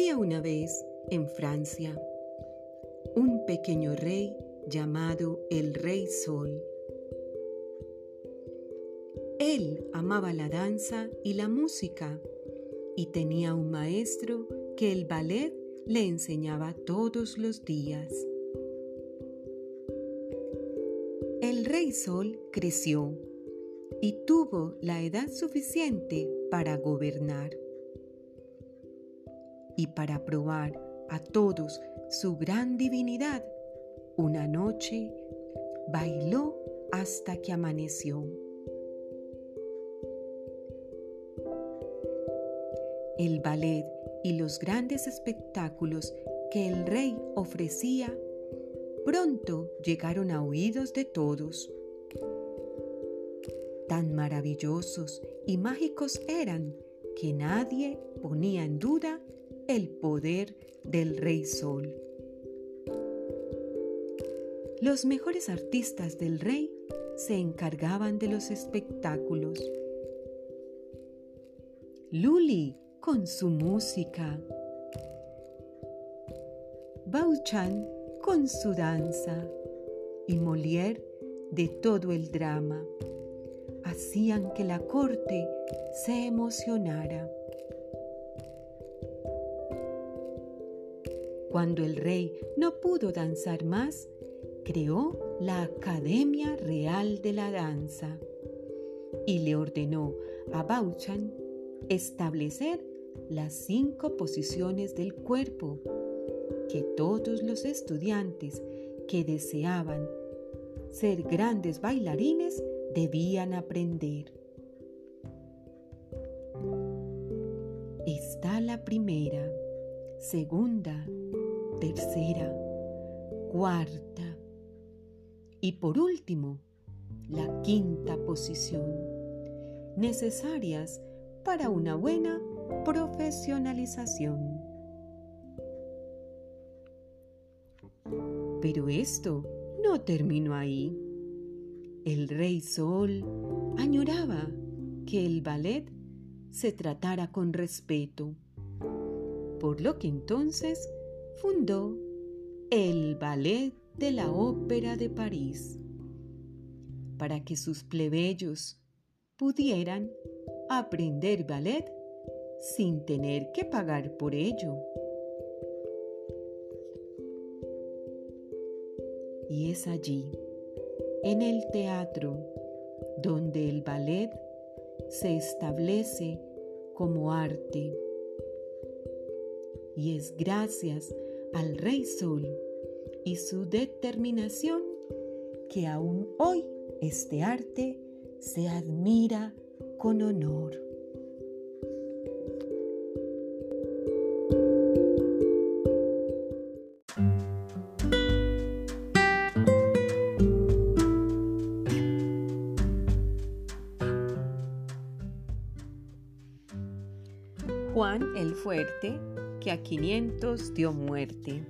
Había una vez en Francia un pequeño rey llamado el Rey Sol. Él amaba la danza y la música y tenía un maestro que el ballet le enseñaba todos los días. El Rey Sol creció y tuvo la edad suficiente para gobernar y para probar a todos su gran divinidad, una noche bailó hasta que amaneció. El ballet y los grandes espectáculos que el rey ofrecía pronto llegaron a oídos de todos. Tan maravillosos y mágicos eran que nadie ponía en duda el poder del Rey Sol. Los mejores artistas del rey se encargaban de los espectáculos. Luli con su música. Bauchan con su danza y Molière de todo el drama. Hacían que la corte se emocionara. Cuando el rey no pudo danzar más, creó la Academia Real de la Danza y le ordenó a Bauchan establecer las cinco posiciones del cuerpo que todos los estudiantes que deseaban ser grandes bailarines debían aprender. Está la primera, segunda, tercera, cuarta y por último, la quinta posición, necesarias para una buena profesionalización. Pero esto no terminó ahí. El rey Sol añoraba que el ballet se tratara con respeto, por lo que entonces fundó el Ballet de la Ópera de París para que sus plebeyos pudieran aprender ballet sin tener que pagar por ello. Y es allí, en el teatro, donde el ballet se establece como arte. Y es gracias al Rey Sol y su determinación que aún hoy este arte se admira con honor. Juan el Fuerte que a 500 dio muerte.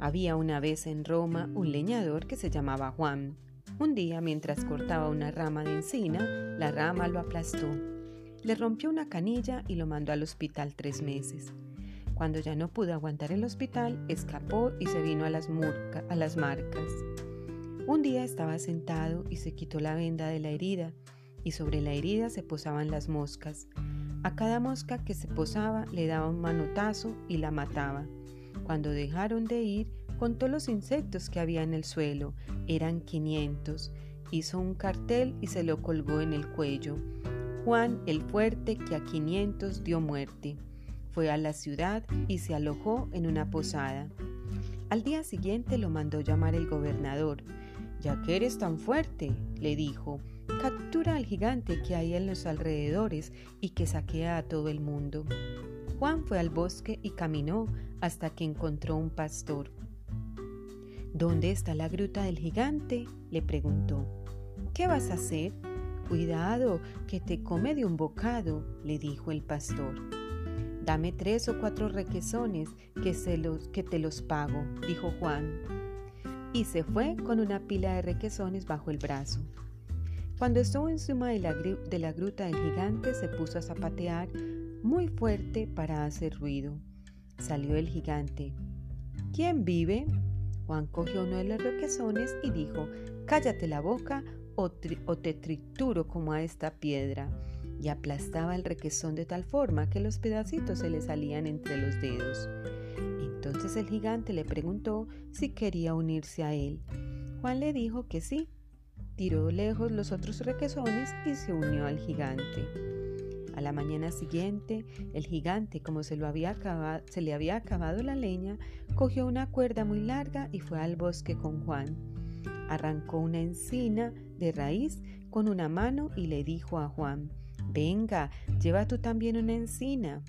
Había una vez en Roma un leñador que se llamaba Juan. Un día, mientras cortaba una rama de encina, la rama lo aplastó. Le rompió una canilla y lo mandó al hospital tres meses. Cuando ya no pudo aguantar el hospital, escapó y se vino a las, a las marcas. Un día estaba sentado y se quitó la venda de la herida, y sobre la herida se posaban las moscas. A cada mosca que se posaba le daba un manotazo y la mataba. Cuando dejaron de ir, contó los insectos que había en el suelo. Eran 500. Hizo un cartel y se lo colgó en el cuello. Juan el fuerte que a 500 dio muerte. Fue a la ciudad y se alojó en una posada. Al día siguiente lo mandó llamar el gobernador. Ya que eres tan fuerte, le dijo, captura al gigante que hay en los alrededores y que saquea a todo el mundo. Juan fue al bosque y caminó hasta que encontró un pastor. ¿Dónde está la gruta del gigante? le preguntó. ¿Qué vas a hacer? Cuidado, que te come de un bocado, le dijo el pastor. Dame tres o cuatro requesones que, los, que te los pago, dijo Juan. Y se fue con una pila de requesones bajo el brazo. Cuando estuvo encima de la, de la gruta del gigante se puso a zapatear muy fuerte para hacer ruido. Salió el gigante. ¿Quién vive? Juan cogió uno de los requesones y dijo, Cállate la boca o, te trituro como a esta piedra. Y aplastaba el requesón de tal forma que los pedacitos se le salían entre los dedos. Entonces el gigante le preguntó si quería unirse a él. Juan le dijo que sí. Tiró lejos los otros requesones y se unió al gigante. A la mañana siguiente, el gigante, como se, lo había se le había acabado la leña, cogió una cuerda muy larga y fue al bosque con Juan. Arrancó una encina de raíz con una mano y le dijo a Juan, Venga, lleva tú también una encina.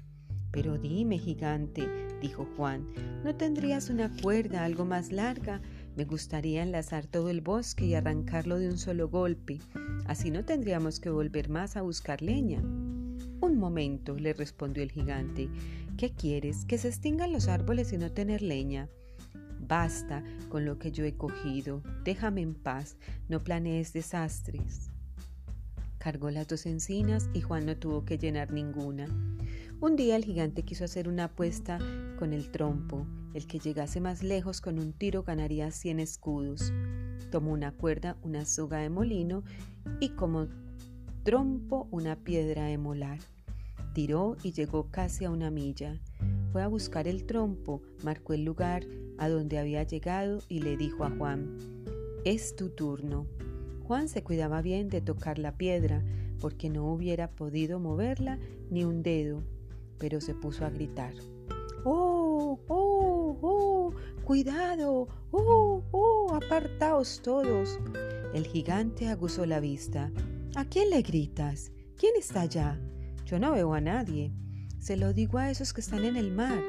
Pero dime, gigante, dijo Juan, ¿no tendrías una cuerda algo más larga? Me gustaría enlazar todo el bosque y arrancarlo de un solo golpe. Así no tendríamos que volver más a buscar leña. Un momento, le respondió el gigante. ¿Qué quieres? ¿Que se extingan los árboles y no tener leña? Basta con lo que yo he cogido. Déjame en paz. No planees desastres. Cargó las dos encinas y Juan no tuvo que llenar ninguna. Un día el gigante quiso hacer una apuesta con el trompo. El que llegase más lejos con un tiro ganaría cien escudos. Tomó una cuerda, una soga de molino y como trompo una piedra de molar. Tiró y llegó casi a una milla. Fue a buscar el trompo, marcó el lugar a donde había llegado y le dijo a Juan, es tu turno. Juan se cuidaba bien de tocar la piedra porque no hubiera podido moverla ni un dedo, pero se puso a gritar. ¡Oh! ¡Oh! ¡Oh! ¡Cuidado! ¡Oh! ¡Oh! ¡Apartaos todos! El gigante aguzó la vista. ¿A quién le gritas? ¿Quién está allá? Yo no veo a nadie. Se lo digo a esos que están en el mar.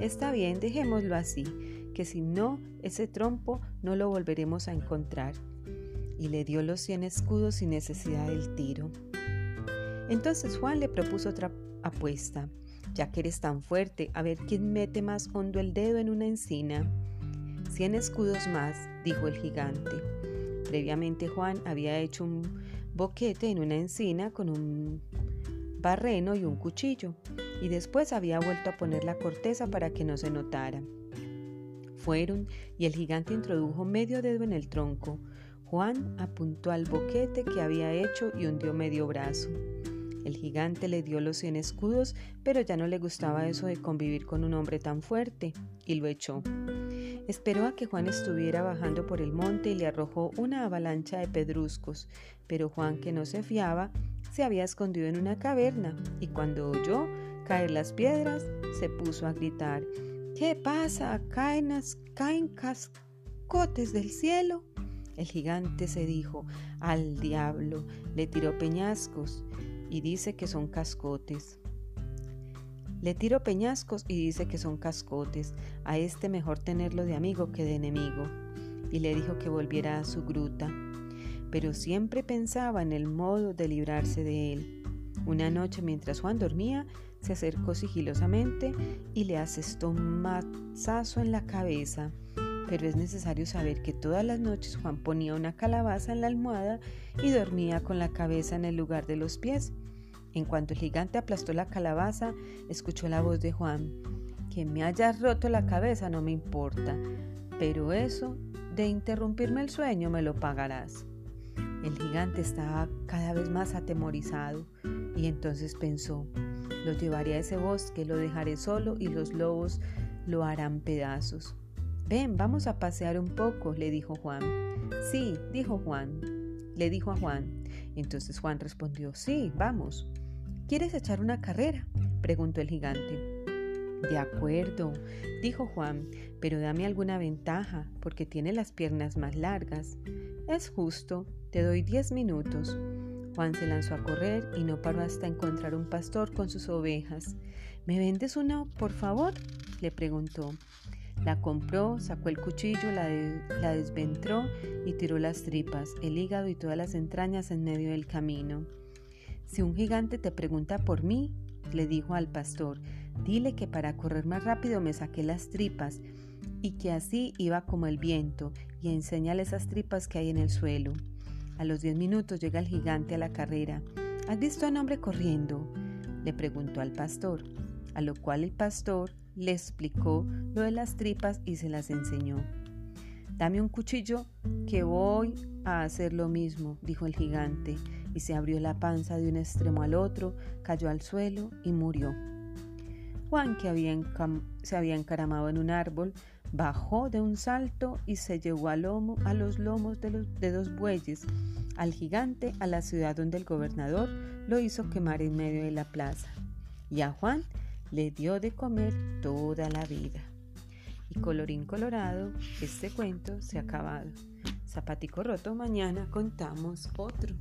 Está bien, dejémoslo así, que si no, ese trompo no lo volveremos a encontrar. Y le dio los cien escudos sin necesidad del tiro. Entonces Juan le propuso otra apuesta. Ya que eres tan fuerte, a ver quién mete más hondo el dedo en una encina. Cien escudos más, dijo el gigante. Previamente Juan había hecho un boquete en una encina con un barreno y un cuchillo, y después había vuelto a poner la corteza para que no se notara. Fueron y el gigante introdujo medio dedo en el tronco. Juan apuntó al boquete que había hecho y hundió medio brazo. El gigante le dio los cien escudos, pero ya no le gustaba eso de convivir con un hombre tan fuerte, y lo echó. Esperó a que Juan estuviera bajando por el monte y le arrojó una avalancha de pedruscos, pero Juan, que no se fiaba, se había escondido en una caverna, y cuando oyó caer las piedras, se puso a gritar, ¿Qué pasa? ¿Caen, caen cascotes del cielo? El gigante se dijo, al diablo, le tiró peñascos y dice que son cascotes. Le tiro peñascos y dice que son cascotes. A este mejor tenerlo de amigo que de enemigo. Y le dijo que volviera a su gruta. Pero siempre pensaba en el modo de librarse de él. Una noche mientras Juan dormía, se acercó sigilosamente y le asestó un mazazo en la cabeza. Pero es necesario saber que todas las noches Juan ponía una calabaza en la almohada y dormía con la cabeza en el lugar de los pies. En cuanto el gigante aplastó la calabaza, escuchó la voz de Juan. Que me hayas roto la cabeza no me importa, pero eso de interrumpirme el sueño me lo pagarás. El gigante estaba cada vez más atemorizado y entonces pensó, lo llevaré a ese bosque, lo dejaré solo y los lobos lo harán pedazos. Ven, vamos a pasear un poco, le dijo Juan. Sí, dijo Juan. Le dijo a Juan. Entonces Juan respondió, sí, vamos. ¿Quieres echar una carrera? preguntó el gigante. De acuerdo, dijo Juan, pero dame alguna ventaja, porque tiene las piernas más largas. Es justo, te doy diez minutos. Juan se lanzó a correr y no paró hasta encontrar un pastor con sus ovejas. ¿Me vendes una, por favor? le preguntó. La compró, sacó el cuchillo, la, desventró y tiró las tripas, el hígado y todas las entrañas en medio del camino. Si un gigante te pregunta por mí, le dijo al pastor, dile que para correr más rápido me saqué las tripas y que así iba como el viento y enséñale esas tripas que hay en el suelo. A los diez minutos llega el gigante a la carrera. ¿Has visto a un hombre corriendo? le preguntó al pastor, a lo cual el pastor le explicó lo de las tripas y se las enseñó. Dame un cuchillo que voy a hacer lo mismo, dijo el gigante, y se abrió la panza de un extremo al otro, cayó al suelo y murió. Juan, que se había encaramado en un árbol, bajó de un salto y se llevó a, lomo, a los lomos de, los, de dos bueyes al gigante a la ciudad donde el gobernador lo hizo quemar en medio de la plaza. Y a Juan le dio de comer toda la vida. Y colorín colorado, este cuento se ha acabado. Zapatico roto, mañana contamos otro.